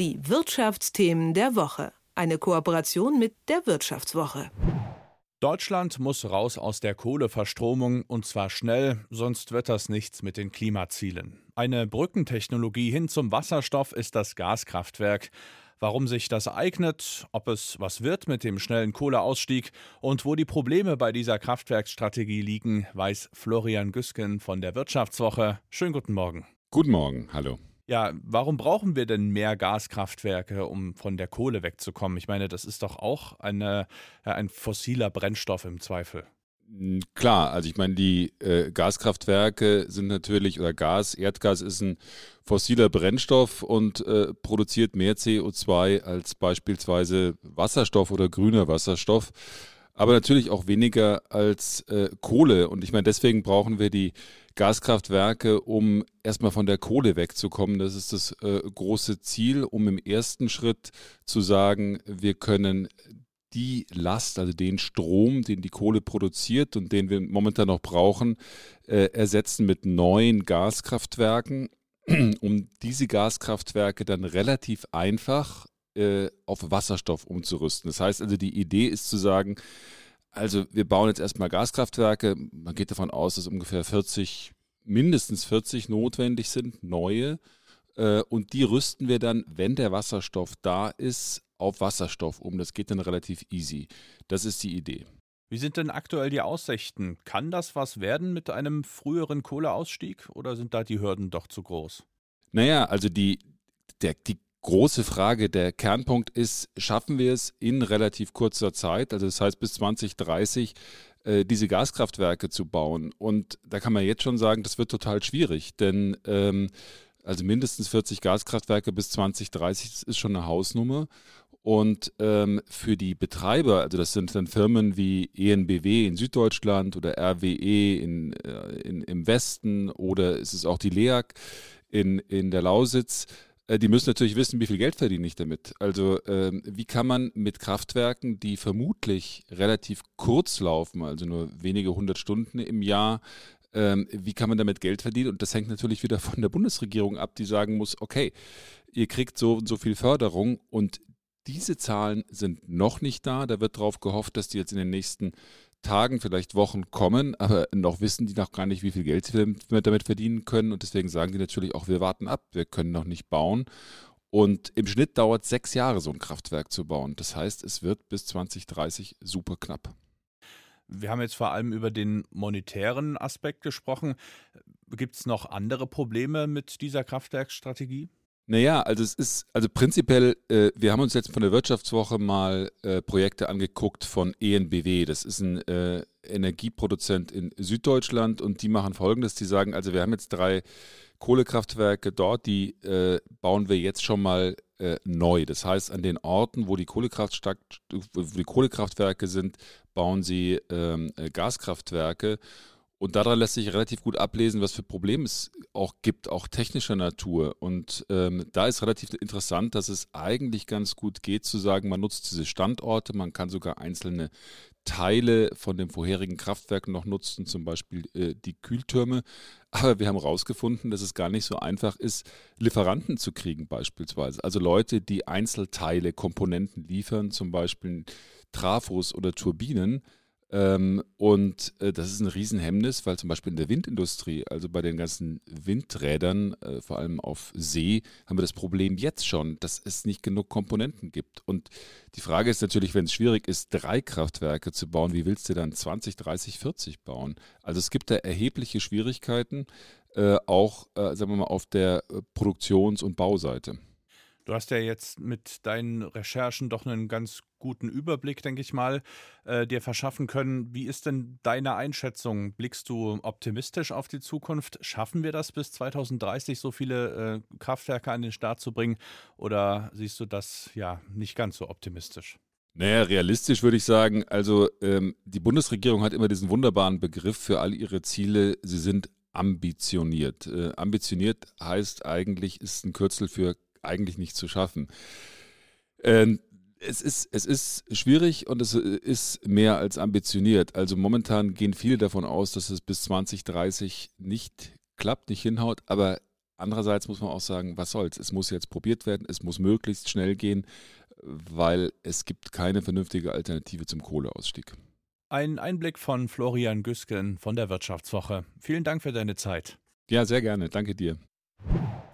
Die Wirtschaftsthemen der Woche. Eine Kooperation mit der Wirtschaftswoche. Deutschland muss raus aus der Kohleverstromung und zwar schnell, sonst wird das nichts mit den Klimazielen. Eine Brückentechnologie hin zum Wasserstoff ist das Gaskraftwerk. Warum sich das eignet, ob es was wird mit dem schnellen Kohleausstieg und wo die Probleme bei dieser Kraftwerksstrategie liegen, weiß Florian Güsken von der Wirtschaftswoche. Schönen guten Morgen. Guten Morgen, hallo. Ja, warum brauchen wir denn mehr Gaskraftwerke, um von der Kohle wegzukommen? Ich meine, das ist doch auch eine, ein fossiler Brennstoff im Zweifel. Hm, klar, also ich meine, die äh, Gaskraftwerke sind natürlich, oder Gas, Erdgas ist ein fossiler Brennstoff und äh, produziert mehr CO2 als beispielsweise Wasserstoff oder grüner Wasserstoff aber natürlich auch weniger als äh, Kohle. Und ich meine, deswegen brauchen wir die Gaskraftwerke, um erstmal von der Kohle wegzukommen. Das ist das äh, große Ziel, um im ersten Schritt zu sagen, wir können die Last, also den Strom, den die Kohle produziert und den wir momentan noch brauchen, äh, ersetzen mit neuen Gaskraftwerken, um diese Gaskraftwerke dann relativ einfach äh, auf Wasserstoff umzurüsten. Das heißt also, die Idee ist zu sagen, also wir bauen jetzt erstmal Gaskraftwerke. Man geht davon aus, dass ungefähr 40, mindestens 40 notwendig sind, neue. Äh, und die rüsten wir dann, wenn der Wasserstoff da ist, auf Wasserstoff um. Das geht dann relativ easy. Das ist die Idee. Wie sind denn aktuell die Aussichten? Kann das was werden mit einem früheren Kohleausstieg oder sind da die Hürden doch zu groß? Naja, also die, der, die große Frage, der Kernpunkt ist, schaffen wir es in relativ kurzer Zeit, also das heißt bis 2030, äh, diese Gaskraftwerke zu bauen. Und da kann man jetzt schon sagen, das wird total schwierig, denn ähm, also mindestens 40 Gaskraftwerke bis 2030, das ist schon eine Hausnummer. Und ähm, für die Betreiber, also das sind dann Firmen wie ENBW in Süddeutschland oder RWE in, äh, in, im Westen oder ist es auch die LEAG in, in der Lausitz, die müssen natürlich wissen, wie viel Geld verdiene ich damit. Also ähm, wie kann man mit Kraftwerken, die vermutlich relativ kurz laufen, also nur wenige hundert Stunden im Jahr, ähm, wie kann man damit Geld verdienen? Und das hängt natürlich wieder von der Bundesregierung ab, die sagen muss, okay, ihr kriegt so und so viel Förderung und diese Zahlen sind noch nicht da. Da wird darauf gehofft, dass die jetzt in den nächsten Tagen, vielleicht Wochen kommen, aber noch wissen die noch gar nicht, wie viel Geld sie damit verdienen können. Und deswegen sagen die natürlich auch, wir warten ab, wir können noch nicht bauen. Und im Schnitt dauert sechs Jahre, so ein Kraftwerk zu bauen. Das heißt, es wird bis 2030 super knapp. Wir haben jetzt vor allem über den monetären Aspekt gesprochen. Gibt es noch andere Probleme mit dieser Kraftwerksstrategie? Naja, also es ist, also prinzipiell, äh, wir haben uns jetzt von der Wirtschaftswoche mal äh, Projekte angeguckt von ENBW. Das ist ein äh, Energieproduzent in Süddeutschland und die machen folgendes, die sagen, also wir haben jetzt drei Kohlekraftwerke dort, die äh, bauen wir jetzt schon mal äh, neu. Das heißt, an den Orten, wo die, wo die Kohlekraftwerke sind, bauen sie ähm, äh, Gaskraftwerke und daran lässt sich relativ gut ablesen, was für Probleme es auch gibt, auch technischer Natur. Und ähm, da ist relativ interessant, dass es eigentlich ganz gut geht zu sagen, man nutzt diese Standorte, man kann sogar einzelne Teile von dem vorherigen Kraftwerk noch nutzen, zum Beispiel äh, die Kühltürme. Aber wir haben herausgefunden, dass es gar nicht so einfach ist, Lieferanten zu kriegen beispielsweise. Also Leute, die Einzelteile, Komponenten liefern, zum Beispiel Trafos oder Turbinen ähm, und äh, das ist ein Riesenhemmnis, weil zum Beispiel in der Windindustrie, also bei den ganzen Windrädern, äh, vor allem auf See, haben wir das Problem jetzt schon, dass es nicht genug Komponenten gibt. Und die Frage ist natürlich, wenn es schwierig ist, drei Kraftwerke zu bauen, wie willst du dann 20, 30, 40 bauen? Also es gibt da erhebliche Schwierigkeiten, äh, auch, äh, sagen wir mal, auf der äh, Produktions- und Bauseite. Du hast ja jetzt mit deinen Recherchen doch einen ganz guten Überblick, denke ich mal, äh, dir verschaffen können. Wie ist denn deine Einschätzung? Blickst du optimistisch auf die Zukunft? Schaffen wir das bis 2030, so viele äh, Kraftwerke an den Start zu bringen? Oder siehst du das ja nicht ganz so optimistisch? Naja, realistisch würde ich sagen, also ähm, die Bundesregierung hat immer diesen wunderbaren Begriff für all ihre Ziele, sie sind ambitioniert. Äh, ambitioniert heißt eigentlich, ist ein Kürzel für eigentlich nicht zu schaffen. Ähm, es ist, es ist schwierig und es ist mehr als ambitioniert. Also momentan gehen viele davon aus, dass es bis 2030 nicht klappt, nicht hinhaut. Aber Andererseits muss man auch sagen, was soll's? Es muss jetzt probiert werden, es muss möglichst schnell gehen, weil es gibt keine vernünftige Alternative zum Kohleausstieg. Ein Einblick von Florian Güsken von der Wirtschaftswoche. Vielen Dank für deine Zeit. Ja, sehr gerne. Danke dir.